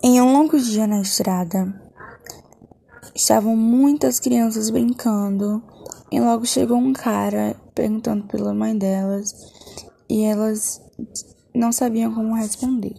Em um longo dia na estrada, estavam muitas crianças brincando e logo chegou um cara perguntando pela mãe delas e elas não sabiam como responder.